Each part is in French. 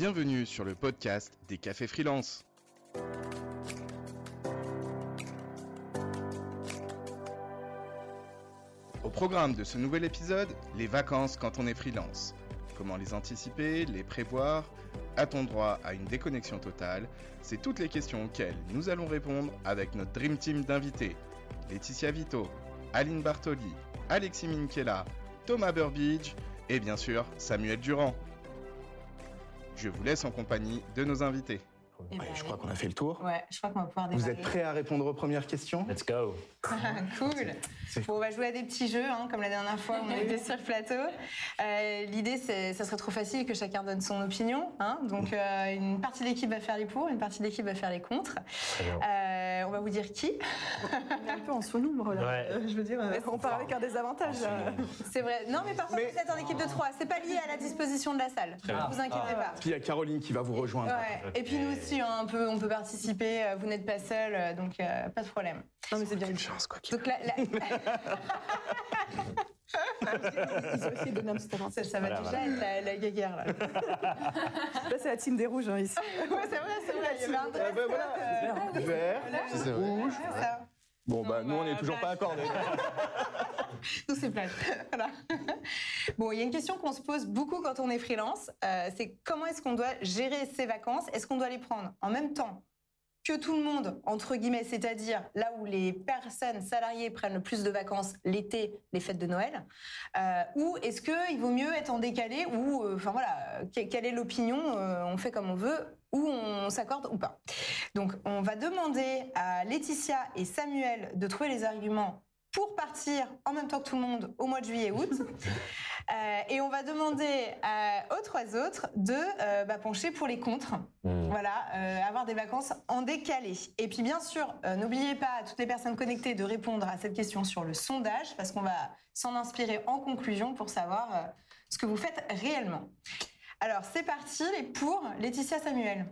Bienvenue sur le podcast des cafés freelance. Au programme de ce nouvel épisode, les vacances quand on est freelance. Comment les anticiper, les prévoir? A-t-on droit à une déconnexion totale? C'est toutes les questions auxquelles nous allons répondre avec notre Dream Team d'invités. Laetitia Vito, Aline Bartoli, Alexis Minkela, Thomas Burbidge et bien sûr Samuel Durand. Je vous laisse en compagnie de nos invités. Eh Ouais, ben, je crois qu'on a fait le tour. Ouais, je crois qu'on va pouvoir Vous êtes prêts à répondre aux premières questions? Let's go. cool. Bon, on va jouer à des petits jeux, hein, comme la dernière fois, on était sur le plateau. Euh, L'idée, c'est, ça serait trop facile que chacun donne son opinion. Hein, donc, euh, une partie de l'équipe va faire les pour, une partie de l'équipe va faire les contre. Très bien. Euh, on va vous dire qui. On est un peu en sous-nombre là. Ouais. Euh, Je veux dire, euh, on part avec un désavantage. là. C'est vrai. Non, mais parfois, Mais- vous êtes en équipe de trois. C'est pas lié à la disposition de la salle. Ne vous inquiétez pas. Puis il y a Caroline qui va vous rejoindre. Ouais. Et puis nous aussi, hein, un peu, on peut participer. euh, Vous n'êtes pas seul, euh, donc euh, pas de problème. Non mais c'est bien. Une chance, quoi Donc là, Ils de petit ça, va Voilà, déjà être la, la guéguerre là. Là c'est la team des rouges hein, ici. Ouais, c'est vrai, c'est vrai. Il y avait un Ah dress ben code, voilà. euh, Vert, rouge. Bon, bah, Non, nous, on bah, n'est toujours bah, pas accordés. Nous, c'est plate. Voilà. Bon, il y a une question qu'on se pose beaucoup quand on est freelance. euh, c'est comment est-ce qu'on doit gérer ses vacances? Est-ce qu'on doit les prendre en même temps? Que tout le monde, entre guillemets, c'est-à-dire là où les personnes salariées prennent le plus de vacances l'été, les fêtes de Noël, euh, ou est-ce qu'il vaut mieux être en décalé ou, euh, enfin voilà, que- quelle est l'opinion euh, On fait comme on veut ou on s'accorde ou pas. Donc, on va demander à Laetitia et Samuel de trouver les arguments pour partir en même temps que tout le monde au mois de juillet-août. Euh, et on va demander à- aux trois autres de euh, bah, pencher pour les contres. Hmm. Voilà, euh, avoir des vacances en décalé. Et puis bien sûr, euh, n'oubliez pas à toutes les personnes connectées de répondre à cette question sur le sondage, parce qu'on va s'en inspirer en conclusion pour savoir euh, ce que vous faites réellement. Alors c'est parti, les pour Laetitia Samuel.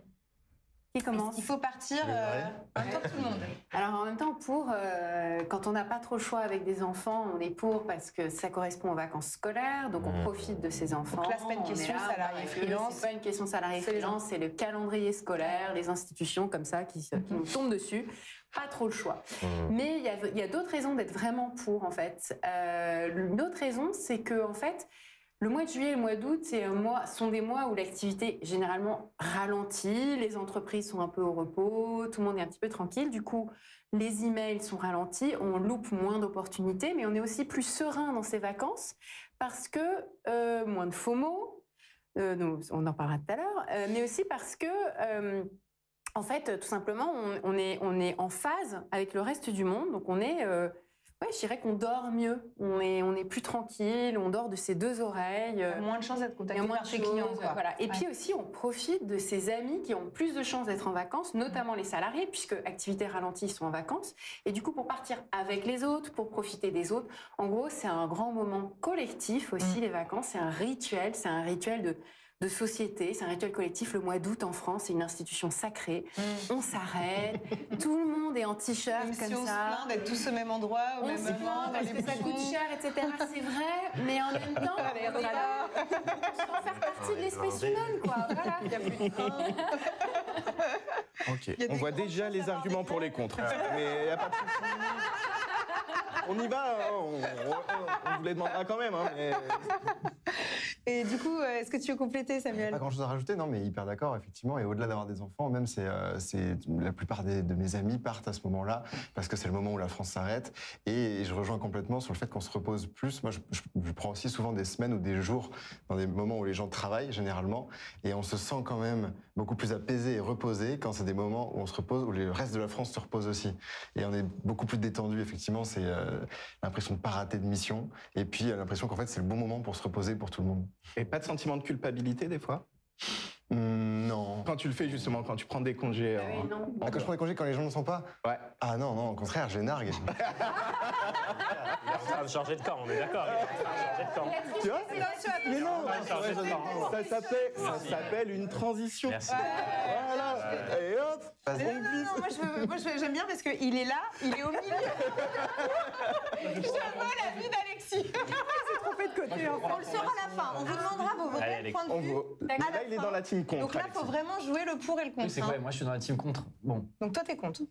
Qui commence Il faut partir euh, en même temps que tout le monde. Alors en même temps, pour euh, quand on n'a pas trop le choix avec des enfants, on est pour parce que ça correspond aux vacances scolaires, donc on Mmh. profite de ces enfants. Donc là, c'est pas une on est question là, salarié freelance. C'est pas une question salarié C'est les freelance, c'est le calendrier scolaire, les institutions comme ça qui, nous tombent dessus. Pas trop le choix. Hmm. Mais il y a, il y a d'autres raisons d'être vraiment pour, en fait. Euh, une autre raison, c'est que, en fait, le mois de juillet et le mois d'août, un mois, sont des mois où l'activité généralement ralentit, les entreprises sont un peu au repos, tout le monde est un petit peu tranquille. Du coup, les emails sont ralentis, on loupe moins d'opportunités, mais on est aussi plus serein dans ces vacances parce que euh, moins de FOMO, euh, nous, on en parlera tout à l'heure, euh, mais aussi parce que euh, en fait, tout simplement, on, on est, on est en phase avec le reste du monde. Donc, on est, euh, ouais, je dirais qu'on dort mieux. On est, on est plus tranquille. On dort de ses deux oreilles. euh, Moins de chances d'être contacté a moins par ses clients. quoi. Voilà. Et Ouais. puis aussi, on profite de ses amis qui ont plus de chances d'être en vacances, notamment les salariés, puisque activité ralentie, ils sont en vacances. Et du coup, pour partir avec les autres, pour profiter des autres, en gros, c'est un grand moment collectif aussi, Mm. les vacances. C'est un rituel, c'est un rituel de, de société, c'est un rituel collectif. Le mois d'août en France, c'est une institution sacrée. On s'arrête, tout le monde est en t-shirt comme si on se ça. plaint d'être tous au même endroit, au On même moment, parce les que ça coûte cher, etc. C'est vrai, mais en même temps, on est là pour faire partie de l'espèce humaine, quoi. Voilà. Il y a plus de train. On voit déjà les arguments pour les contre. contre. Mais y a pas de. On y va, hein, on, on- on vous les demandera quand même. hein, mais- Et du coup, euh, est-ce que tu veux compléter, Samuel? Pas grand chose à rajouter, non, mais hyper d'accord, effectivement. Et au-delà d'avoir des enfants, même, c'est, euh, c'est la plupart des- de mes amis partent à ce moment-là parce que c'est le moment où la France s'arrête. Et je rejoins complètement sur le fait qu'on se repose plus. Moi, je, je- je prends aussi souvent des semaines ou des jours dans des moments où les gens travaillent généralement, et on se sent quand même beaucoup plus apaisé et reposé quand c'est des moments où on se repose, où le reste de la France se repose aussi. Et on est beaucoup plus détendu. Effectivement, c'est euh, l'impression de pas rater de mission, et puis euh, l'impression qu'en fait c'est le bon moment pour se reposer pour tout le monde. Et pas de sentiment de culpabilité des fois? Hum, non. Quand tu le fais justement, quand tu prends des congés. Ah oui, en- non. Ah, quand je prends des congés quand les gens ne sont pas Ouais. Ah non, non, au contraire, je les nargue. Il est en train de changer de camp, on est d'accord. Il est en train de changer de camp. Tu vois Mais non, ça, s'appelle, ça s'appelle une transition. Merci. Voilà. Et hop, non, non, non, moi, je veux- moi, je- j'aime bien parce qu'il est là, il est au milieu. je vois la vie d'Alexis. trompé de côté. hein. On le saura à la fin. On vous demandera vos faudrait Point de On vue. Là, la il est dans la team contre. Donc là, il faut vraiment jouer le pour et le Oui, contre. c'est hein. quoi Moi, je suis dans la team contre. Bon, Donc toi, t'es contre.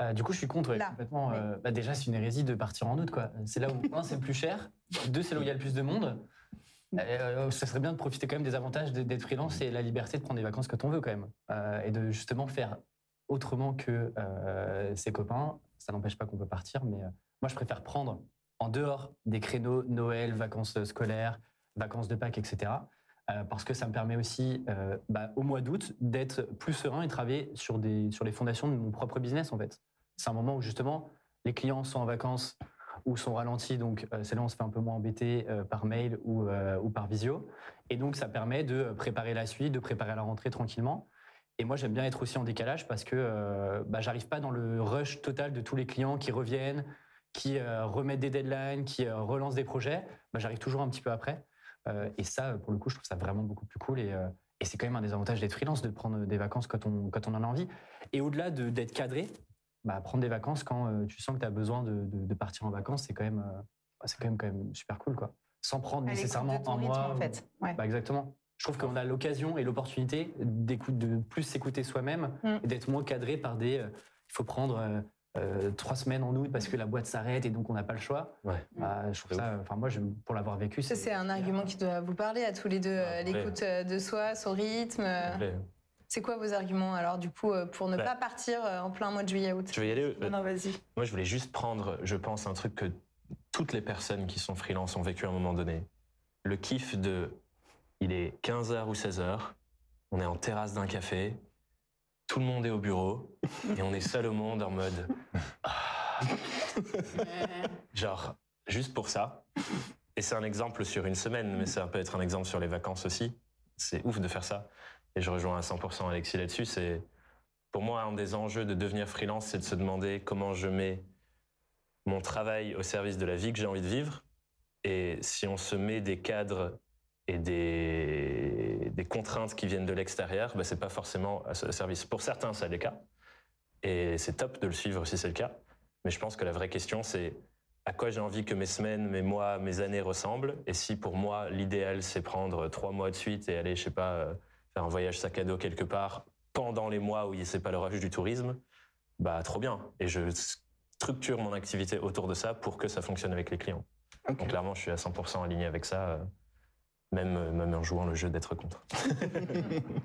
euh, du coup, je suis contre ouais, Là, complètement. euh, bah, déjà, c'est une hérésie de partir en août, quoi. C'est là où, un, c'est le plus cher. Deux, c'est là où il y a le plus de monde. Euh, ça serait bien de profiter quand même des avantages d'être freelance et la liberté de prendre des vacances quand on veut, quand même. Euh, et de justement faire autrement que euh, ses copains. Ça n'empêche pas qu'on peut partir, mais euh, moi, je préfère prendre en dehors des créneaux Noël, vacances scolaires, vacances de Pâques, etc. euh, parce que ça me permet aussi, euh, bah, au mois d'août, d'être plus serein et travailler sur, les fondations de mon propre business, en fait. C'est un moment où, justement, les clients sont en vacances ou sont ralentis, donc euh, c'est là où on se fait un peu moins embêter par mail ou, par visio. Et donc, ça permet de préparer la suite, de préparer la rentrée tranquillement. Et moi, j'aime bien être aussi en décalage parce que bah, j'arrive pas dans le rush total de tous les clients qui reviennent, qui remettent des deadlines, qui relancent des projets. Bah, j'arrive toujours un petit peu après. Euh, et ça, pour le coup, je trouve ça vraiment beaucoup plus cool. Et, euh, et c'est quand même un des avantages d'être freelance, de prendre des vacances quand on, quand on en a envie. Et au-delà de- d'être cadré, bah, prendre des vacances quand euh, tu sens que tu as besoin de, de- de partir en vacances, c'est quand, même, euh, c'est quand, même, quand même super cool. Quoi. Sans prendre nécessairement un mois. en fait. Ouais. Bah, exactement. Je trouve qu'on a l'occasion et l'opportunité de plus s'écouter soi-même Mm. et d'être moins cadré par des. euh, il faut prendre euh, euh, trois semaines en août parce que la boîte s'arrête et donc on n'a pas le choix. Ouais. Bah, je trouve ça. Enfin, moi, je, pour l'avoir vécu, Ça, c'est un argument qui doit vous parler à tous les deux. euh, Ouais. L'écoute euh, de soi, son rythme. C'est quoi vos arguments alors, du coup, pour ne Ouais. pas partir en plein mois de juillet-août Tu veux y aller Non, non, vas-y. Moi, je voulais juste prendre, je pense, un truc que toutes les personnes qui sont freelance ont vécu à un moment donné. Le kiff de, il est 15h ou 16h, on est en terrasse d'un café, tout le monde est au bureau, et on est seul au monde en mode, ah. genre, juste pour ça. Et c'est un exemple sur une semaine, mais ça peut être un exemple sur les vacances aussi. C'est ouf de faire ça. Et je rejoins à 100% Alexis là-dessus. C'est, pour moi, un des enjeux de devenir freelance, c'est de se demander comment je mets mon travail au service de la vie que j'ai envie de vivre. Et si on se met des cadres et des, des contraintes qui viennent de l'extérieur, bah, c'est pas forcément à ce service. Pour certains, ça le cas. Et c'est top de le suivre si c'est le cas. Mais je pense que la vraie question, c'est à quoi j'ai envie que mes semaines, mes mois, mes années ressemblent. Et si pour moi, l'idéal, c'est prendre trois mois de suite et aller, je sais pas, euh, faire un voyage sac à dos quelque part pendant les mois où c'est pas le rush du tourisme, bah trop bien. Et je structure mon activité autour de ça pour que ça fonctionne avec les clients. Donc clairement, je suis à 100% aligné avec ça, euh, même, euh, même en jouant le jeu d'être contre.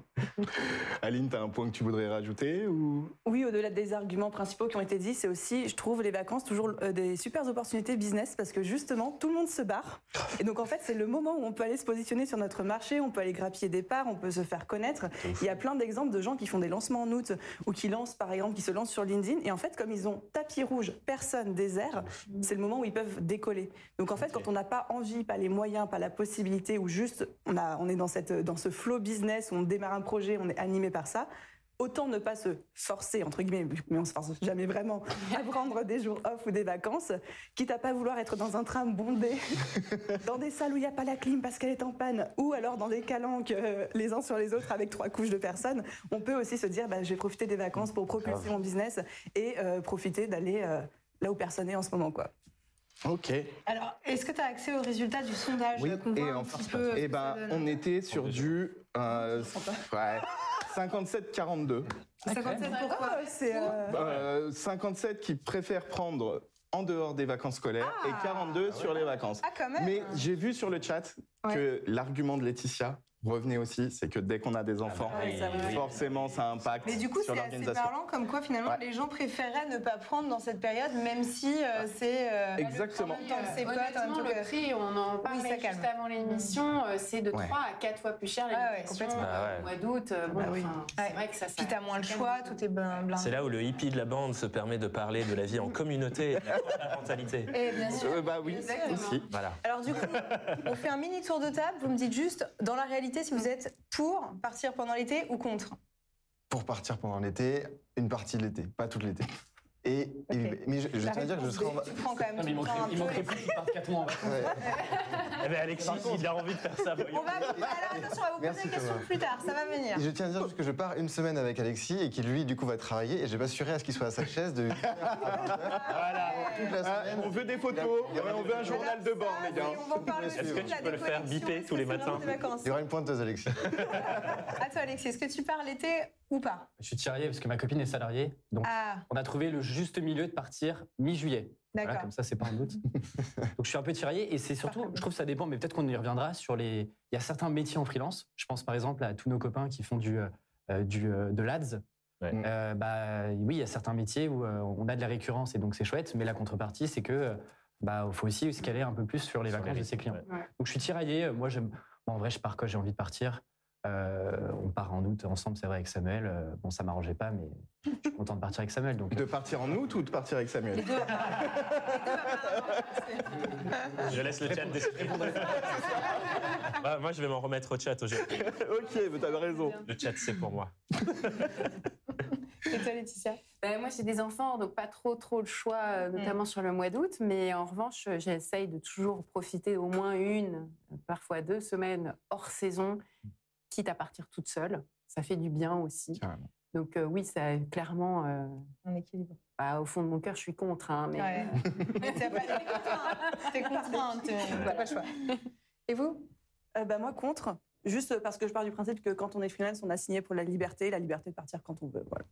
Aline, t'as un point que tu voudrais rajouter ou? Oui, au-delà des arguments principaux qui ont été dits, c'est aussi, je trouve, les vacances toujours euh, des super opportunités business parce que justement, tout le monde se barre. Et donc, en fait, c'est le moment où on peut aller se positionner sur notre marché, on peut aller grappiller des parts, on peut se faire connaître. Il y a plein d'exemples de gens qui font des lancements en août ou qui lancent, par exemple, qui se lancent sur LinkedIn. Et en fait, comme ils ont tapis rouge, personne, désert, c'est le moment où ils peuvent décoller. Donc, en fait, quand on n'a pas envie, pas les moyens, pas la possibilité, ou juste on, a, on est dans, cette, dans ce flow business où on démarre un projet, on est animé par ça, autant ne pas se forcer, entre guillemets, mais on se force jamais vraiment, à prendre des jours off ou des vacances, quitte à pas vouloir être dans un train bondé, dans des salles où il n'y a pas la clim parce qu'elle est en panne, ou alors dans des calanques euh, les uns sur les autres avec trois couches de personnes, on peut aussi se dire, bah, je vais profiter des vacances pour propulser mon business et euh, profiter d'aller euh, là où personne n'est en ce moment. quoi. Ok. Alors, est-ce que tu as accès aux résultats du sondage Oui, euh, voit et un en petit peu Eh ben, donne on était sur du euh, ouais, 57-42. 57 pourquoi Ah, c'est, euh, Euh, 57 qui préfèrent prendre en dehors des vacances scolaires Ah. et 42 sur les vacances. Ah, quand même Mais j'ai vu sur le chat que l'argument de Laetitia revenait aussi, c'est que dès qu'on a des enfants, bah oui, ça, oui. forcément ça impacte Mais du coup, c'est assez parlant comme quoi finalement Ouais. les gens préféraient ne pas prendre dans cette période, même si euh, c'est euh, Exactement. en même temps que Honnêtement, le prix, on en parlait ça calme. juste avant l'émission, euh, c'est de Ouais. 3 à 4 fois plus cher ouais, l'habitation complètement. Bah ouais. au mois d'août. euh, Bon, Bah oui. enfin, c'est vrai que ça, Puis t'as moins le choix, tout est blin- blindé. C'est là où le hippie de la bande se permet de parler de la vie en communauté et de la parentalité. Et bien sûr. Euh, bah oui, aussi. Voilà. Alors du coup, on fait un mini tour de table. Vous me dites juste, dans la réalité, si vous êtes pour partir pendant l'été ou contre? Pour partir pendant l'été, une partie de l'été, pas toute l'été. Et, mais je, tiens à dire que je serai en B, va- Tu prends quand même, Non, mais tu il manquerait, plus qu'il parte 4 mois en vacances. Ouais. Eh ben Alexis, il a envie de faire ça. On va, alors attention, on va vous poser Merci, la question Thomas. plus tard, ça va venir. Et je tiens à dire juste que je pars une semaine avec Alexis et qui lui du coup va travailler et je vais m'assurer à ce qu'il soit à sa chaise de Voilà. toute la Ah, semaine. on veut des photos, Il y aura- on veut un journal de bord, les gars. Est-ce que tu peux le faire biper tous les c'est vraiment matins des vacances Il y aura une pointeuse Alexis. À toi, Alexis, est-ce que tu pars l'été ou pas? Je suis tiraillé parce que ma copine est salariée. Donc, Ah, on a trouvé le juste milieu de partir mi-juillet. Voilà, d'accord. comme ça, c'est pas un doute. Donc, je suis un peu tiraillé et c'est surtout, je trouve que ça dépend, mais peut-être qu'on y reviendra sur les. Il y a certains métiers en freelance. Je pense par exemple à tous nos copains qui font du, euh, du euh, de l'ADS. Ouais. Euh, bah, oui, il y a certains métiers où euh, on a de la récurrence et donc c'est chouette, mais la contrepartie, c'est que euh, bah, faut aussi se caler un peu plus sur les Sur vacances les de ses clients. ouais. Donc je suis tiraillé. Moi, j'aime. bon, en vrai, je pars quand j'ai envie de partir. Euh, on part en août ensemble, c'est vrai, avec Samuel. Euh, bon, ça m'arrangeait pas, mais je suis content de partir avec Samuel. Donc, De partir en août ou de partir avec Samuel? Je laisse le chat décider. Bah, moi, je vais m'en remettre au chat aujourd'hui. Ok, mais t'avais raison. Le chat, c'est pour moi. Et toi, Laetitia? Ben, moi, j'ai des enfants, donc pas trop, trop le choix, euh, notamment sur le mois d'août. Mais en revanche, euh, j'essaye de toujours profiter au moins une, euh, parfois deux semaines hors saison, quitte à partir toute seule. Ça fait du bien aussi. Carrément. Donc euh, oui, ça clairement, euh, En équilibre. bah, au fond de mon cœur, je suis contre. hein, mais Ouais. Mais t'as pas t'es contrainte, t'es t'as pas le choix. Et vous? Euh, bah, moi, contre. Juste parce que je pars du principe que quand on est freelance, on a signé pour la liberté, la liberté de partir quand on veut. Voilà.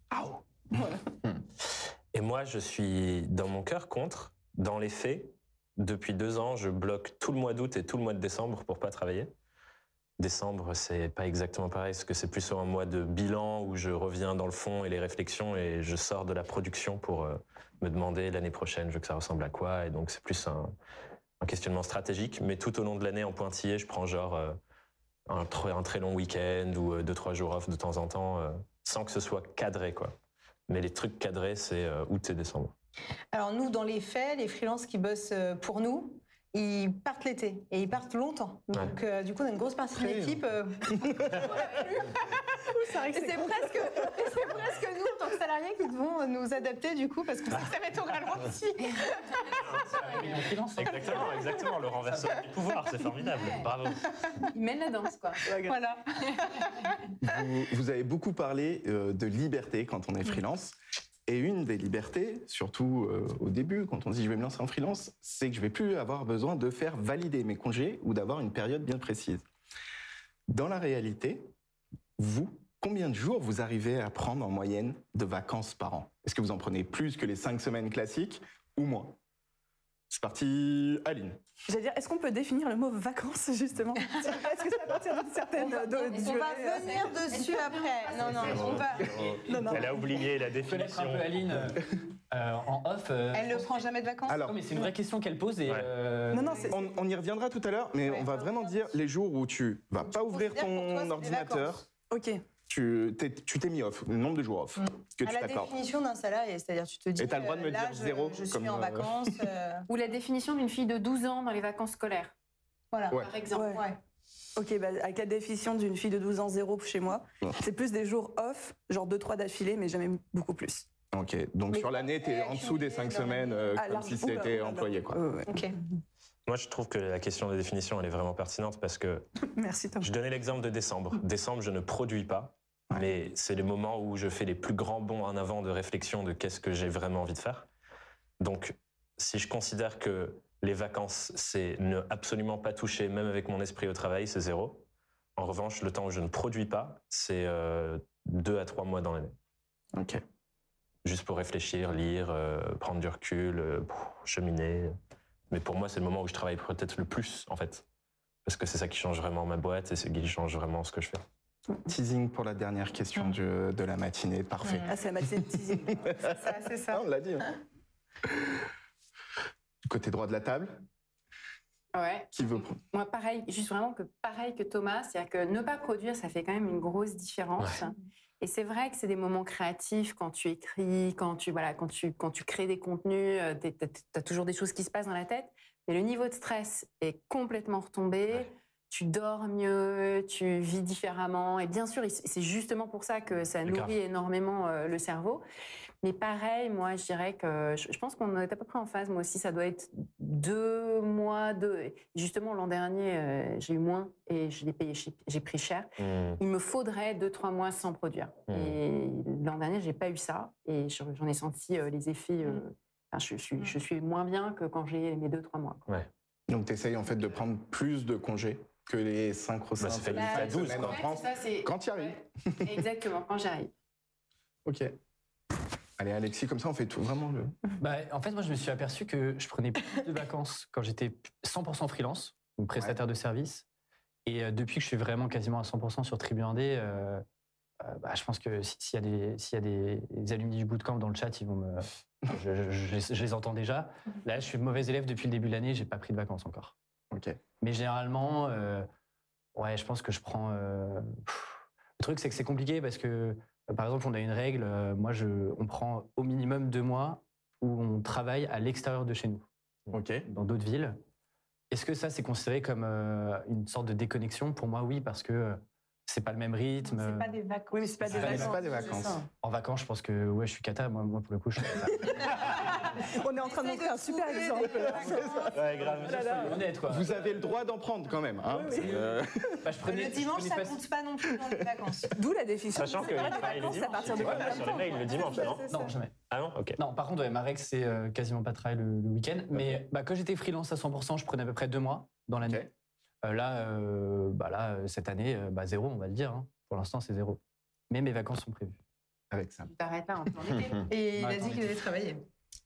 Et moi, je suis dans mon cœur contre. Dans les faits, depuis deux ans, je bloque tout le mois d'août et tout le mois de décembre pour pas travailler. Décembre, c'est pas exactement pareil, parce que c'est plus un mois de bilan où je reviens dans le fond et les réflexions et je sors de la production pour euh, me demander l'année prochaine, je veux que ça ressemble à quoi. Et donc, c'est plus un, questionnement stratégique. Mais tout au long de l'année, en pointillé, je prends genre euh, un, tr- un très long week-end ou euh, deux, trois jours off de temps en temps, sans que ce soit cadré, quoi. Mais les trucs cadrés, c'est août et décembre. Alors nous, dans les faits, les freelances qui bossent pour nous, ils partent l'été et ils partent longtemps. Donc euh, du coup, on a une grosse partie de l'équipe. euh, et c'est presque, nous, en tant que salariés, qui devons euh, nous adapter du coup parce qu'on sait que ça va être au ralenti. Exactement, exactement. Le renversement du pouvoir, c'est formidable. Bravo. ils mènent la danse, quoi. voilà. Vous, vous avez beaucoup parlé euh, de liberté quand on est freelance. Et une des libertés, surtout euh, au début, quand on dit je vais me lancer en freelance, c'est que je vais plus avoir besoin de faire valider mes congés ou d'avoir une période bien précise. Dans la réalité, vous, combien de jours vous arrivez à prendre en moyenne de vacances par an? Est-ce que vous en prenez plus que les cinq semaines classiques ou moins? C'est parti, Aline. J'allais dire, est-ce qu'on peut définir le mot vacances, justement Est-ce que c'est à partir d'une certaine On va, de- on durée va venir dessus après. Non, non, on va. Non, non. Elle a oublié la Connaître un définition. peu Aline euh, euh, en off. euh, Elle ne prend jamais de vacances. Alors, Non, mais c'est une vraie question qu'elle pose et. Ouais. euh, Non, non, c'est- On, on y reviendra tout à l'heure, mais Ouais. on va vraiment dire les jours où tu vas pas ouvrir ton ordinateur. Ok. Tu t'es tu t'es mis off, le nombre de jours off Mm. que à tu la t'accordes. définition d'un salarié, c'est-à-dire tu te dis. Et t'as le droit de me euh, là, dire je- zéro, Je suis comme, en euh, vacances. euh, Ou la définition d'une fille de 12 ans dans les vacances scolaires, voilà. Ouais. par exemple. Ouais. Ouais. Ok, bah, avec la définition d'une fille de 12 ans, zéro chez moi, Ouais. c'est plus des jours off, genre 2-3 d'affilée, mais jamais beaucoup plus. Ok, donc Mais sur l'année, t'es quand en dessous des t'es 5 dans la semaines, euh, Ah, comme si c'était employé. Quoi. Ok. Moi, je trouve que la question de définition, elle est vraiment pertinente parce que Merci Tom. je donnais l'exemple de décembre. Décembre, je ne produis pas, Ouais. mais c'est les moments où je fais les plus grands bonds en avant de réflexion de qu'est-ce que j'ai vraiment envie de faire. Donc, si je considère que les vacances, c'est ne absolument pas toucher, même avec mon esprit au travail, c'est zéro. En revanche, le temps où je ne produis pas, c'est euh, deux à trois mois dans l'année. Ok. Juste pour réfléchir, lire, euh, prendre du recul, euh, cheminer. Mais pour moi, c'est le moment où je travaille peut-être le plus, en fait. Parce que c'est ça qui change vraiment ma boîte et c'est ce qui change vraiment ce que je fais. Teasing pour la dernière question du- de la matinée, parfait. Ah, c'est la matinée de teasing. C'est ça, c'est Ah, ça. on l'a dit. hein. Du côté droit de la table, Ouais. qui veut prendre? Moi, pareil, juste vraiment que pareil que Thomas, c'est-à-dire que ne pas produire, ça fait quand même une grosse différence. Et c'est vrai que c'est des moments créatifs quand tu écris, quand tu, voilà, quand tu, quand tu crées des contenus, tu as, toujours des choses qui se passent dans la tête. Mais le niveau de stress est complètement retombé. Ouais. Tu dors mieux, tu vis différemment. Et bien sûr, c'est justement pour ça que ça C'est nourrit énormément euh, le cerveau. Mais pareil, moi, je dirais que je, pense qu'on est à peu près en phase. Moi aussi, ça doit être deux mois. Deux. Justement, l'an dernier, euh, j'ai eu moins et je l'ai payé, j'ai- pris cher. Hmm. Il me faudrait deux, trois mois sans produire. Mhm. Et l'an dernier, j'ai pas eu ça. Et je- j'en ai senti euh, les effets. enfin, je, suis, je suis moins bien que quand j'ai mes deux, trois mois. quoi. Donc, tu essayes en fait de prendre plus de congés que les 5 Bah, ça fait 8 à 12, semaines quoi. en France. Quand tu y arrives. Ouais, exactement, quand j'arrive. Ok. Allez, Alexis, comme ça, on fait tout vraiment le. Bah, en fait, moi, je me suis aperçu que je prenais plus de vacances quand j'étais 100% freelance, ou prestataire de service. Et euh, depuis que je suis vraiment quasiment à 100% sur Tribu Indé, euh, euh, bah, je pense que si- s'il y a, des, s'il y a des, des alumni du bootcamp dans le chat, ils vont me, je, je- je les- je les entends déjà. Là, je suis mauvais élève depuis le début de l'année, j'ai pas pris de vacances encore. Ok. Mais généralement, euh, ouais, je pense que je prends. euh, le truc, c'est que c'est compliqué parce que, euh, par exemple, on a une règle. moi, je, on prend au minimum deux mois où on travaille à l'extérieur de chez nous, Ok. dans d'autres villes. Est-ce que ça, c'est considéré comme une sorte de déconnexion? Pour moi, oui, parce que c'est pas le même rythme. C'est pas des vacances. Oui, mais c'est pas des C'est pas- vacances. c'est pas des c'est vacances. ça. En vacances, je pense que ouais, je suis cata. Moi, moi pour le coup, je suis On est en train de montrer un super exemple. Ouais, grave. Là, là. honnête, quoi. Vous avez le droit d'en prendre quand même. Hein Oui, oui. Euh, Bah, je prenais, Le je dimanche, prenais ça pas- compte pas non plus dans les vacances. D'où la définition. Sachant C'est qu'il pas des travaille le vacances, dimanche. à partir de sur les mails le dimanche, non C'est ça. Non, jamais. Ah non Ok. Non, par contre, ouais, ma règle, c'est euh, quasiment pas de travail le, le week-end. Mais bah, quand j'étais freelance à 100%, je prenais à peu près deux mois dans l'année. Euh, là, euh, bah, là, euh, cette année, bah, zéro, on va le dire. hein. Pour l'instant, c'est zéro. Mais mes vacances sont prévues. avec Sam. Tu t'arrêtes là, en plein été. Et il Ouais, a dit qu'il allait travailler.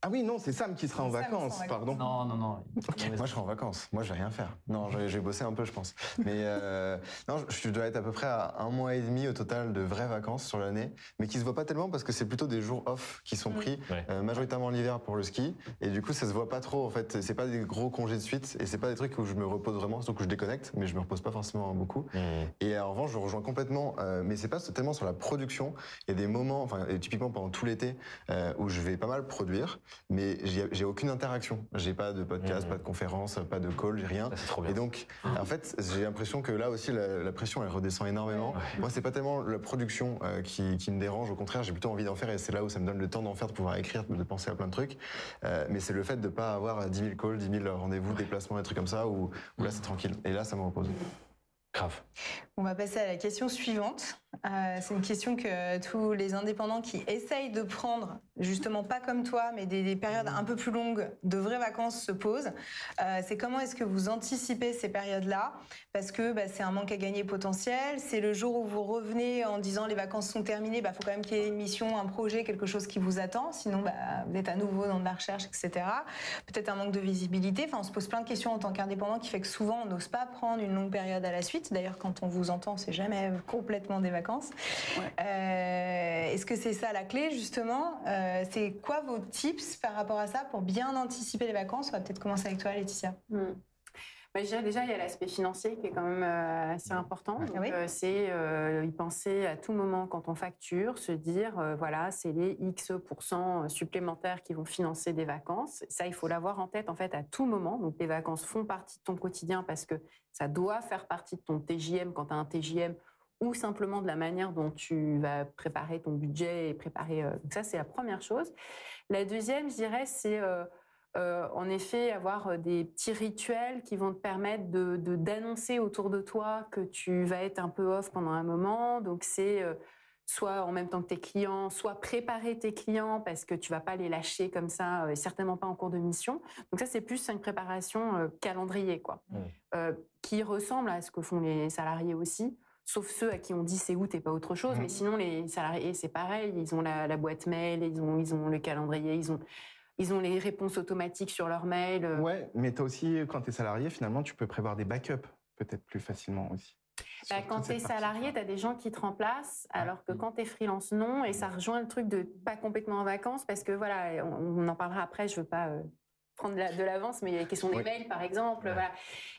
Ah oui, non, c'est Sam qui sera en vacances, pardon. Non, non, non. Moi, je serai en vacances. Moi, je vais rien faire. Non, je vais, je vais bosser un peu, je pense. Mais euh, non, je, dois être à peu près à un mois et demi au total de vraies vacances sur l'année, mais qui se voient pas tellement parce que c'est plutôt des jours off qui sont pris, Ouais. euh, majoritairement l'hiver pour le ski. Et du coup, ça se voit pas trop. En fait, c'est pas des gros congés de suite et c'est pas des trucs où je me repose vraiment, surtout que je déconnecte, mais je me repose pas forcément beaucoup. Hmm. Et en revanche, je rejoins complètement, euh, mais c'est pas tellement sur la production. Il y a des moments, enfin, typiquement pendant tout l'été, euh, où je vais pas mal produire, mais j'ai aucune interaction. J'ai pas de podcast, Mhm. pas de conférence, pas de call, j'ai rien. Ça, C'est trop bien. Et donc, en fait, j'ai l'impression que là aussi, la, la pression, elle redescend énormément. Moi, c'est pas tellement la production euh, qui, qui me dérange. Au contraire, j'ai plutôt envie d'en faire et c'est là où ça me donne le temps d'en faire, de pouvoir écrire, de penser à plein de trucs. Euh, mais c'est le fait de pas avoir 10 000 calls, 10 000 rendez-vous, déplacements, des trucs comme ça, où, où là, c'est tranquille. Et là, ça me repose. Grave. On va passer à la question suivante. Euh, c'est une question que tous les indépendants qui essayent de prendre, justement pas comme toi, mais des, des périodes un peu plus longues de vraies vacances se posent. Euh, c'est comment est-ce que vous anticipez ces périodes-là? Parce que bah, c'est un manque à gagner potentiel. C'est le jour où vous revenez en disant les vacances sont terminées, il faut quand même qu'il y ait une mission, un projet, quelque chose qui vous attend. Sinon, bah, vous êtes à nouveau dans de la recherche, etc. Peut-être un manque de visibilité. Enfin, on se pose plein de questions en tant qu'indépendant qui fait que souvent on n'ose pas prendre une longue période à la suite. D'ailleurs, quand on vous entend, c'est jamais complètement des vacances. Euh, Est-ce que c'est ça la clé justement Euh, C'est quoi vos tips par rapport à ça pour bien anticiper les vacances? On va peut-être commencer avec toi, Laetitia. Hmm. Bah, je dirais déjà, il y a l'aspect financier qui est quand même euh, assez important. Ah oui. euh, c'est euh, y penser à tout moment quand on facture, se dire, voilà, c'est les X supplémentaires qui vont financer des vacances. Ça, il faut l'avoir en tête, en fait, à tout moment. Donc, les vacances font partie de ton quotidien parce que ça doit faire partie de ton TJM quand tu as un TJM ou simplement de la manière dont tu vas préparer ton budget et préparer... euh, donc ça, c'est la première chose. La deuxième, je dirais, c'est... euh, euh, en effet, avoir des petits rituels qui vont te permettre de d'annoncer autour de toi que tu vas être un peu off pendant un moment. Donc, c'est soit en même temps que tes clients, soit préparer tes clients parce que tu vas pas les lâcher comme ça, euh, certainement pas en cours de mission. Donc ça, c'est plus une préparation euh, calendrier, quoi, Mm. Euh, qui ressemble à ce que font les salariés aussi. Sauf ceux à qui on dit c'est août et pas autre chose. Mhm. Mais sinon, les salariés, c'est pareil. Ils ont la, la boîte mail, ils ont, ils ont le calendrier, ils ont, ils ont les réponses automatiques sur leur mail. euh, Ouais, mais t'as aussi, quand t'es salarié, finalement, tu peux prévoir des backups peut-être plus facilement aussi. Bah, quand tu es salarié, tu as des gens qui te remplacent, alors que quand tu es freelance, non. Et ça rejoint le truc de pas complètement en vacances, parce que voilà, on, on en parlera après, je veux pas euh, prendre de la- de l'avance, mais il y a la question des Oui. mails, par exemple. Voilà.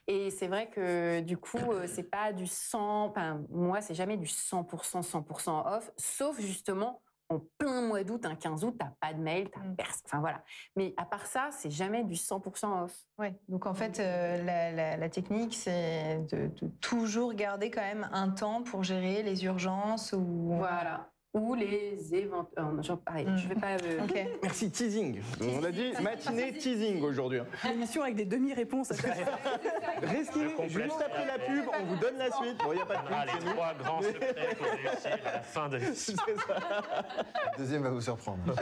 Et c'est vrai que du coup, euh, c'est pas du 100, enfin, moi, c'est jamais du 100%, 100% off, sauf justement en plein mois d'août, un 15 août, t'as pas de mail, t'as Mm. personne. Enfin voilà. Mais à part ça, c'est jamais du 100% off. Ouais. Donc en fait, euh, la, la- la technique, c'est de, de toujours garder quand même un temps pour gérer les urgences ou. Voilà. Ou les éventuels. J'en pareil, Mm. je vais pas. euh, Ok. Merci, teasing. On a dit matinée teasing aujourd'hui. hein. L'émission avec des demi-réponses. Restez juste après la pub, on vous donne la suite. Bon, il n'y a pas de Ah, les trois grands secrets pour réussir à la fin de l'émission. Le deuxième va vous surprendre.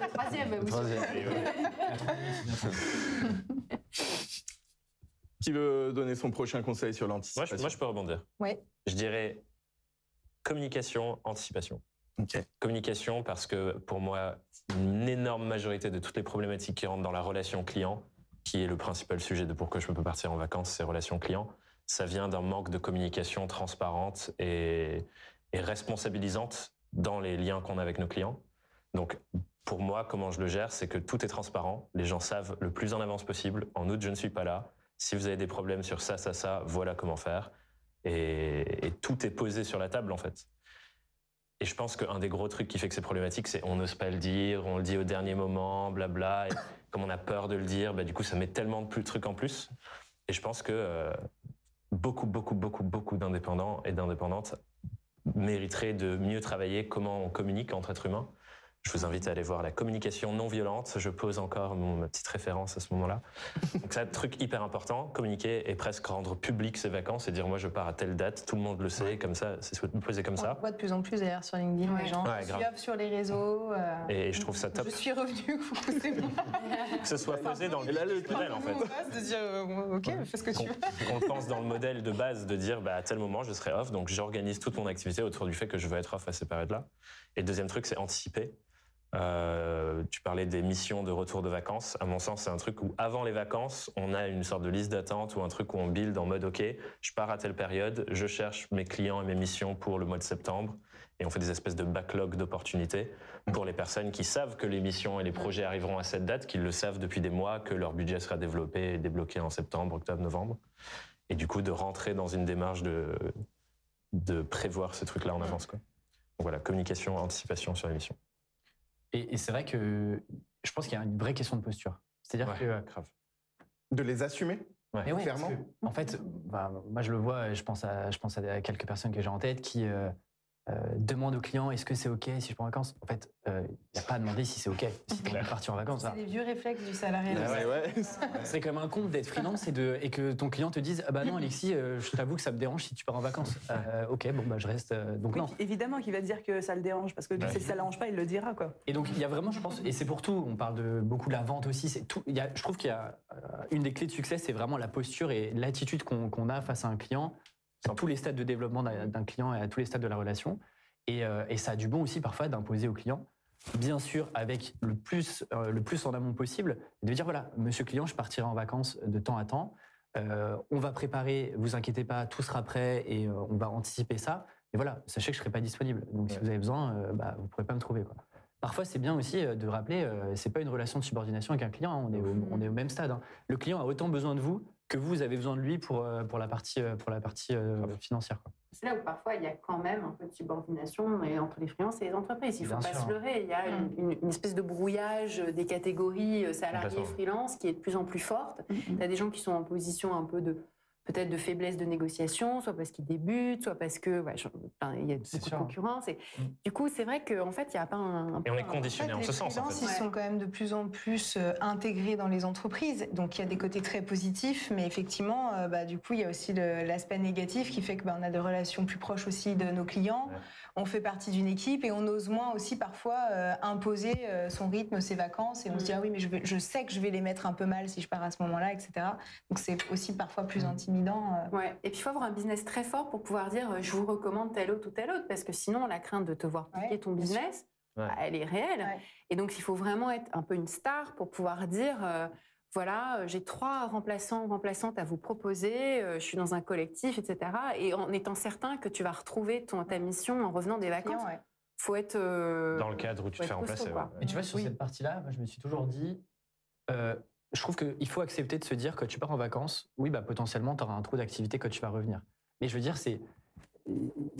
le troisième, Le oui. troisième. Qui veut donner son prochain conseil sur Moi, l'anticipation je, moi, je peux rebondir. Ouais. Je dirais communication, anticipation. Communication parce que pour moi, une énorme majorité de toutes les problématiques qui rentrent dans la relation client, qui est le principal sujet de pourquoi je peux pas partir en vacances, c'est relations clients, ça vient d'un manque de communication transparente et, et responsabilisante dans les liens qu'on a avec nos clients. Donc, pour moi, comment je le gère, c'est que tout est transparent. Les gens savent le plus en avance possible. En août, je ne suis pas là. Si vous avez des problèmes sur ça, ça, ça, voilà comment faire. Et, tout est posé sur la table, en fait. Et je pense qu'un des gros trucs qui fait que c'est problématique, c'est on n'ose pas le dire, on le dit au dernier moment, blabla. Et comme on a peur de le dire, bah, du coup, ça met tellement de plus- trucs en plus. Et je pense que euh, beaucoup, beaucoup, beaucoup, beaucoup d'indépendants et d'indépendantes mériteraient de mieux travailler comment on communique entre êtres humains. Je vous invite à aller voir la communication non violente. Je pose encore mon, ma petite référence à ce moment-là. Donc un truc hyper important. Communiquer et presque rendre public ses vacances et dire moi je pars à telle date, tout le monde le sait, comme ça, c'est posé comme On ça. le voit de plus en plus d'ailleurs sur LinkedIn, Ouais. les gens Ouais, suivent sur les réseaux. euh, Et je trouve ça top Je suis revenu, coucou, c'est bon. que ce soit posé dans le Et là, le business model en fait. De dire, euh, ok, fais ce que tu veux. Qu'on pense dans le modèle de base de dire bah, à tel moment je serai off, donc j'organise toute mon activité autour du fait que je veux être off à ces périodes-là. Et le deuxième truc, c'est anticiper. Euh, tu parlais des missions de retour de vacances. À mon sens, c'est un truc où avant les vacances, on a une sorte de liste d'attente ou un truc où on build en mode OK, je pars à telle période, je cherche mes clients et mes missions pour le mois de septembre. Et on fait des espèces de backlog d'opportunités pour les personnes qui savent que les missions et les projets arriveront à cette date, qui le savent depuis des mois, que leur budget sera développé et débloqué en septembre, octobre, novembre. Et du coup, de rentrer dans une démarche de, prévoir ce truc-là en avance. Quoi. Donc voilà, communication, anticipation sur les missions. Et, et c'est vrai que je pense qu'il y a une vraie question de posture. C'est-à-dire Ouais, que grave. De les assumer ouais, Clairement. que, en fait, bah, moi je le vois, je pense à, je pense à quelques personnes que j'ai en tête qui euh, euh, demandent aux clients est-ce que c'est OK si je pars en vacances? En fait, euh, il n'y a pas à demander si c'est OK si tu es parti en vacances. C'est les vieux réflexes du salarié. Ah Ouais, ouais. C'est quand même un compte d'être freelance et, de, et que ton client te dise Ah bah non, Alexis, euh, je t'avoue que ça me dérange si tu pars en vacances. Euh, ok, bon, bah je reste. euh, donc Oui, non. évidemment qu'il va te dire que ça le dérange, parce que Ouais. si ça ne l'arrange pas, il le dira. quoi. Et donc, il y a vraiment, je pense, et c'est pour tout, on parle de beaucoup de la vente aussi. C'est tout, il y a, je trouve qu'il y a euh, une des clés de succès, c'est vraiment la posture et l'attitude qu'on qu'on a face à un client, à tous les stades de développement d'un d'un client et à tous les stades de la relation. Et, euh, et ça a du bon aussi parfois d'imposer au client, bien sûr avec le plus, euh, le plus en amont possible, de dire voilà, monsieur client, je partirai en vacances de temps à temps. Euh, on va préparer, vous inquiétez pas, tout sera prêt et on va anticiper ça. Et voilà, sachez que je serai pas disponible. Donc si vous avez besoin, bah, vous pourrez pas me trouver. Quoi. Parfois, c'est bien aussi de rappeler, c'est pas une relation de subordination avec un client, hein, on, est au, on est au même stade. hein. Le client a autant besoin de vous que vous avez besoin de lui pour, euh, pour la partie, euh, pour la partie euh, financière. quoi. C'est là où parfois il y a quand même un peu de subordination entre les freelances et les entreprises. Il ne faut Bien pas sûr. se leurrer. Il y a une, une- une espèce de brouillage des catégories salariés freelance qui est de plus en plus forte. Tu as des gens qui sont en position un peu de peut-être de faiblesse de négociation, soit parce qu'ils débutent, soit parce que ouais, il y a beaucoup sûr. de concurrence. Et Mm. du coup, c'est vrai qu'en fait, il n'y a pas un. Et on est conditionné en les ce sens, en fait. ils sont quand même de plus en plus euh, intégrés dans les entreprises. Donc il y a des côtés très positifs, mais effectivement, euh, bah, du coup, il y a aussi l'aspect négatif qui fait que bah, on a des relations plus proches aussi de nos clients. Ouais. On fait partie d'une équipe et on ose moins aussi parfois euh, imposer euh, son rythme, ses vacances. Et on se dit ah oui, mais je, vais- je sais que je vais les mettre un peu mal si je pars à ce moment-là, etc. Donc c'est aussi parfois plus intimidant. Euh. Ouais. Et puis il faut avoir un business très fort pour pouvoir dire euh, je vous recommande tel autre ou tel autre, parce que sinon la crainte de te voir piquer Ouais, ton business, Ouais. bah, elle est réelle. Ouais. Et donc il faut vraiment être un peu une star pour pouvoir dire euh, voilà, j'ai trois remplaçants, remplaçantes à vous proposer, euh, je suis dans un collectif, etc. Et en étant certain que tu vas retrouver ton, ta mission en revenant des vacances, ouais. faut être euh, Dans le cadre où tu te fais remplacer. Et tu vois, sur Oui. cette partie-là, moi, je me suis toujours dit, euh, je trouve qu'il faut accepter de se dire que tu pars en vacances, oui, bah, potentiellement, tu auras un trou d'activité quand tu vas revenir. Mais je veux dire, c'est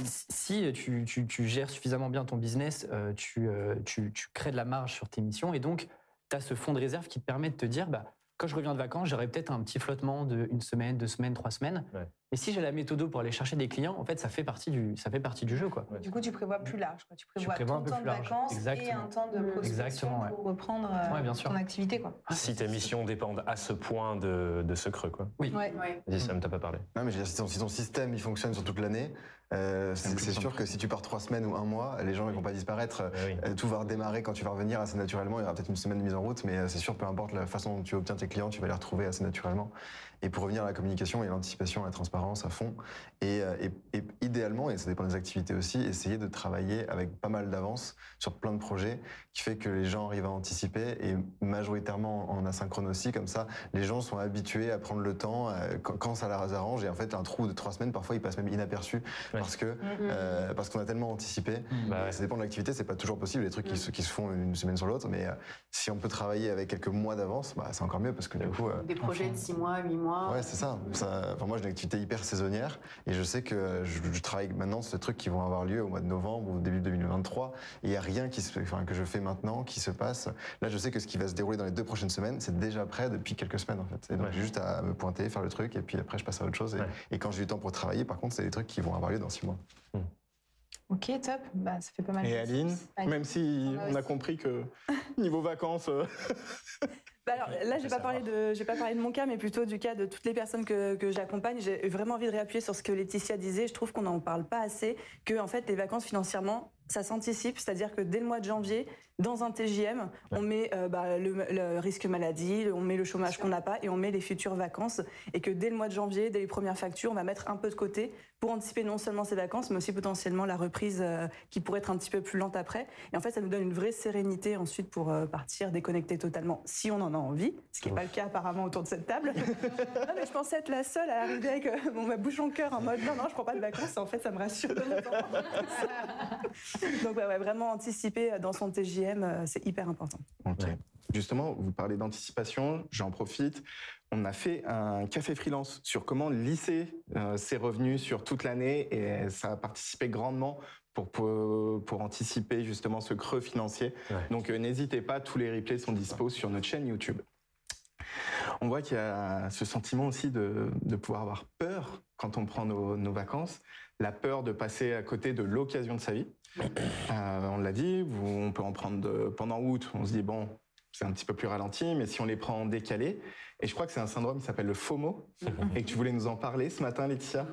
si tu, gères suffisamment bien ton business, euh, tu, euh, tu- crées de la marge sur tes missions et donc tu as ce fonds de réserve qui te permet de te dire bah, quand je reviens de vacances, j'aurai peut-être un petit flottement de une semaine, deux semaines, trois semaines. Mais si j'ai la méthode pour aller chercher des clients, en fait, ça fait partie du, ça fait partie du jeu. Quoi. Du coup, tu prévois plus large. Quoi. Tu prévois prévois un ton peu temps plus de large. vacances et Exactement. un temps de prospection Exactement, ouais. pour reprendre euh, Ouais, bien sûr. ton activité. Quoi. Si tes missions dépendent à ce point de, de ce creux, quoi. Oui. Ouais. Ouais. Vas-y, Sam, t'as pas parlé. Non, mais je veux dire, si ton, si ton système il fonctionne sur toute l'année, euh, C'est sûr que si tu pars trois semaines ou un mois, les gens ils vont pas disparaître. Oui. Euh, Tout va redémarrer quand tu vas revenir assez naturellement. Il y aura peut-être une semaine de mise en route, mais c'est sûr, peu importe la façon dont tu obtiens tes clients, tu vas les retrouver assez naturellement. Et pour revenir à la communication et l'anticipation, la transparence à fond. Et, euh, et- et idéalement, et ça dépend des activités aussi, essayer de travailler avec pas mal d'avance sur plein de projets, qui fait que les gens arrivent à anticiper et majoritairement en asynchrone aussi. Comme ça, les gens sont habitués à prendre le temps euh, quand, quand ça leur arrange. Et en fait, un trou de trois semaines, parfois, il passe même inaperçu parce que euh, parce qu'on a tellement anticipé. Bah. Ça dépend de l'activité, c'est pas toujours possible, les trucs qui, se, qui se font une semaine sur l'autre, mais euh, si on peut travailler avec quelques mois d'avance, bah, c'est encore mieux parce que du coup. euh, Des projets de 6 mois, 8 mois. Ouais, c'est ça. ça enfin, moi, j'ai une activité hyper saisonnière et je sais que je, je travaille maintenant sur des trucs qui vont avoir lieu au mois de novembre ou au début 2023. Et il n'y a rien qui se, enfin, que je fais maintenant qui se passe. Là, je sais que ce qui va se dérouler dans les deux prochaines semaines, c'est déjà prêt depuis quelques semaines en fait. Et donc, Ouais. j'ai juste à me pointer, faire le truc et puis après, je passe à autre chose. Et, Ouais. et quand j'ai du temps pour travailler, par contre, c'est des trucs qui vont avoir lieu dans six mois. Ok, top. Bah, ça fait pas mal. Et de Aline, même si On a on a compris que niveau vacances, euh, Bah alors, là, j'ai pas parlé de, j'ai pas parlé de mon cas, mais plutôt du cas de toutes les personnes que, que j'accompagne. J'ai vraiment envie de réappuyer sur ce que Laetitia disait. Je trouve qu'on n'en parle pas assez. Que en fait, les vacances financièrement, ça s'anticipe, c'est-à-dire que dès le mois de janvier, dans un TJM, on met euh, bah, le, le risque maladie, on met le chômage qu'on n'a pas et on met les futures vacances. Et que dès le mois de janvier, dès les premières factures, on va mettre un peu de côté pour anticiper non seulement ces vacances, mais aussi potentiellement la reprise euh, qui pourrait être un petit peu plus lente après. Et en fait, ça nous donne une vraie sérénité ensuite pour euh, partir déconnecter totalement, si on en a envie, ce qui n'est pas le cas apparemment autour de cette table. non, mais je pensais être la seule à arriver avec euh, bon, ma bouche en cœur en mode non, non, je prends pas de vacances. En fait, ça me rassure de mon. Donc, ouais, ouais, vraiment anticiper dans son TJM, euh, c'est hyper important. Ok. Justement, vous parlez d'anticipation, j'en profite. On a fait un café freelance sur comment lisser euh, ses revenus sur toute l'année et ça a participé grandement pour, pour, pour anticiper justement ce creux financier. Ouais. Donc euh, n'hésitez pas, tous les replays sont dispo sur notre chaîne YouTube. On voit qu'il y a ce sentiment aussi de, de pouvoir avoir peur quand on prend nos, nos vacances, la peur de passer à côté de l'occasion de sa vie. Euh, on l'a dit, vous- on peut en prendre de- pendant août, on se dit bon, c'est un petit peu plus ralenti, mais si on les prend en décalé, et je crois que c'est un syndrome qui s'appelle le FOMO, et que tu voulais nous en parler ce matin, Laetitia.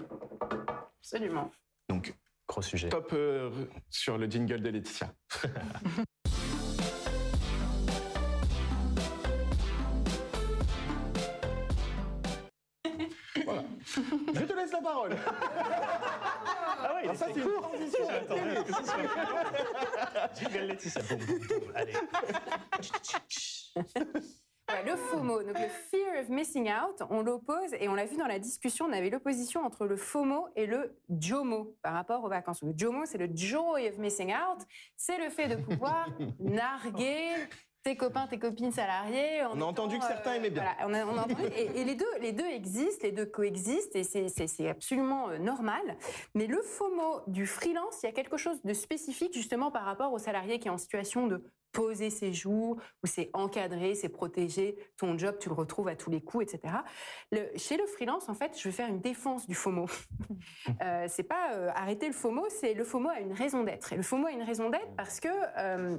Absolument. Donc, Gros sujet. top euh, sur le jingle de Laetitia. voilà. Je te laisse la parole. Ah ouais, Ah, ça, c'est une transition. Jingle Laetitia. Boum, boum, boum. Allez. Ouais, le FOMO, donc le Fear of Missing Out, on l'oppose, et on l'a vu dans la discussion, on avait l'opposition entre le FOMO et le JOMO par rapport aux vacances. Le JOMO, c'est le Joy of Missing Out, c'est le fait de pouvoir narguer tes copains, tes copines salariés. en On a entendu que certains aimaient bien. voilà, on a, on a entendu, et, et les, deux, les deux existent, les deux coexistent, et c'est- absolument euh, normal. Mais le FOMO du freelance, il y a quelque chose de spécifique justement par rapport aux salariés qui est en situation de poser ses joues, où c'est encadré, c'est protégé, ton job, tu le retrouves à tous les coups, etc. Le- chez le freelance, en fait, je vais faire une défense du FOMO. euh, c'est pas euh, arrêter le FOMO, c'est le FOMO a une raison d'être. Et le FOMO a une raison d'être parce que, euh,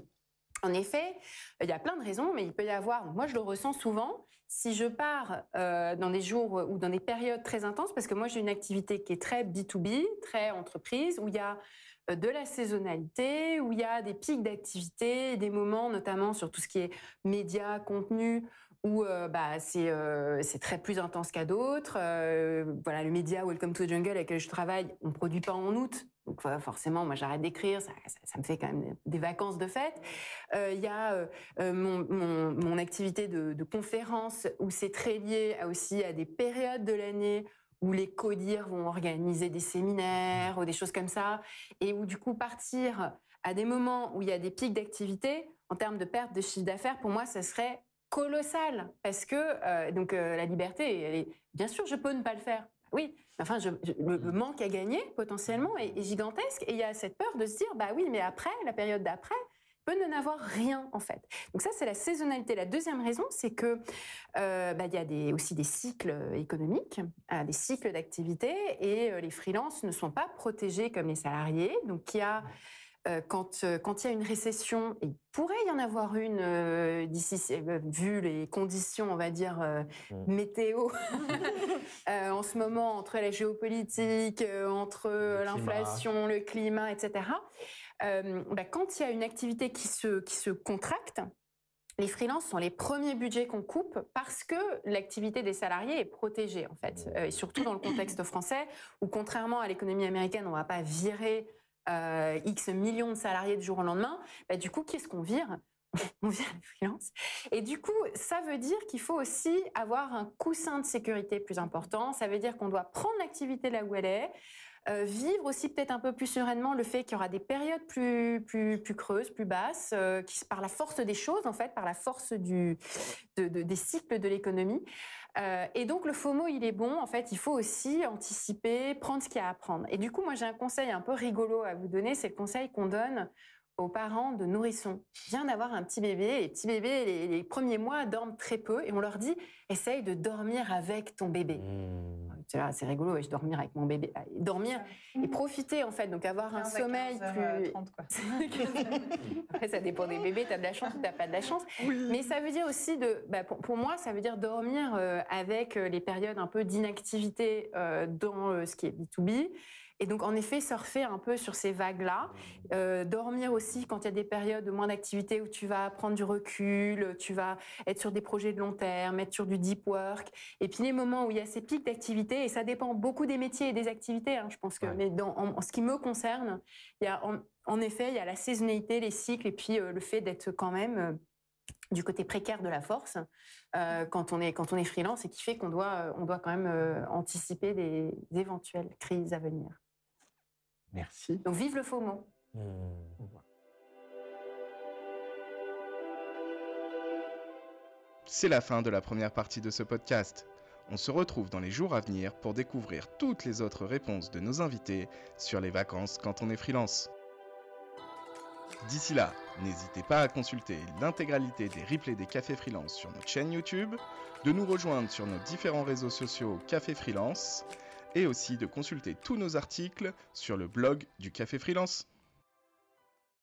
en effet, il y a plein de raisons, mais il peut y avoir, moi je le ressens souvent, si je pars euh, dans des jours ou dans des périodes très intenses, parce que moi j'ai une activité qui est très B2B, très entreprise, où il y a euh, de la saisonnalité, où il y a des pics d'activité, des moments notamment sur tout ce qui est médias, contenu, où euh, bah, c'est très plus intense qu'à d'autres. Voilà, le média Welcome to the Jungle avec lequel je travaille, on produit pas en août. Donc forcément, moi j'arrête d'écrire, ça, me fait quand même des vacances de fête. Euh, Il y a euh, euh, mon, activité de, conférence où c'est très lié aussi à des périodes de l'année où les codires vont organiser des séminaires ou des choses comme ça, et où du coup partir à des moments où il y a des pics d'activité, en termes de perte de chiffre d'affaires, pour moi, ça serait colossal, parce que donc la liberté, bien sûr, je peux ne pas le faire. Oui, enfin, je- je- le, le manque à gagner potentiellement est, est gigantesque et il y a cette peur de se dire, bah oui, mais après, la période d'après, peut ne n'avoir rien en fait. Donc ça, c'est la saisonnalité. La deuxième raison, c'est que euh, bah, il y a des, aussi des cycles économiques, euh, des cycles d'activité et euh, les freelances ne sont pas protégés comme les salariés. Donc il y a euh, quand, euh, quand il y a une récession, et il pourrait y en avoir une euh, d'ici, euh, vu les conditions, on va dire, euh, Mm. météo euh, en ce moment, entre la géopolitique, euh, entre euh, l'inflation, le climat, etc. Euh, bah, quand il y a une activité qui se, qui se contracte, les freelances sont les premiers budgets qu'on coupe parce que l'activité des salariés est protégée, en fait. Euh, et surtout dans le contexte français, où contrairement à l'économie américaine, on ne va pas virer euh, X millions de salariés du jour au lendemain. Bah, du coup, qu'est-ce qu'on vire? On vire les freelances. Et du coup, ça veut dire qu'il faut aussi avoir un coussin de sécurité plus important. Ça veut dire qu'on doit prendre l'activité là où elle est, euh, vivre aussi peut-être un peu plus sereinement le fait qu'il y aura des périodes plus, plus, creuses, plus basses, euh, qui, par la force des choses, en fait, par la force du, de- de- des cycles de l'économie. Euh, et donc, le FOMO, il est bon. En fait, il faut aussi anticiper, prendre ce qu'il y a à prendre. Et du coup, moi, j'ai un conseil un peu rigolo à vous donner. C'est le conseil qu'on donne aux parents de nourrissons. Viens d'avoir un petit bébé. Les petits bébés, les, les premiers mois, dorment très peu. Et on leur dit, essaye de dormir avec ton bébé. Mmh. C'est là, c'est rigolo, je dormir avec mon bébé. Ah, Dormir et profiter, en fait. Donc, avoir un 15 à sommeil 15 heures, plus... euh, 30, quoi. Après, ça dépend des bébés, tu as de la chance ou tu pas de la chance. Mais ça veut dire aussi, de, bah, pour, pour moi, ça veut dire dormir euh, avec euh, les périodes un peu d'inactivité euh, dans euh, ce qui est B2B. Et donc, en effet, surfer un peu sur ces vagues-là. Euh, dormir aussi quand il y a des périodes de moins d'activité où tu vas prendre du recul, tu vas être sur des projets de long terme, être sur du deep work. Et puis les moments où il y a ces pics d'activité, et ça dépend beaucoup des métiers et des activités, hein, je pense que, Ouais. mais dans, en, en ce qui me concerne, il y a en, en effet, il y a la saisonnalité, les cycles, et puis euh, le fait d'être quand même euh, du côté précaire de la force euh, quand on est quand on est freelance, et qui fait qu'on doit on doit quand même euh, anticiper des éventuelles crises à venir. Merci. Donc vive le FOMO. Mmh. C'est la fin de la première partie de ce podcast. On se retrouve dans les jours à venir pour découvrir toutes les autres réponses de nos invités sur les vacances quand on est freelance. D'ici là, n'hésitez pas à consulter l'intégralité des replays des cafés freelance sur notre chaîne YouTube, de nous rejoindre sur nos différents réseaux sociaux Café Freelance et aussi de consulter tous nos articles sur le blog du Café Freelance.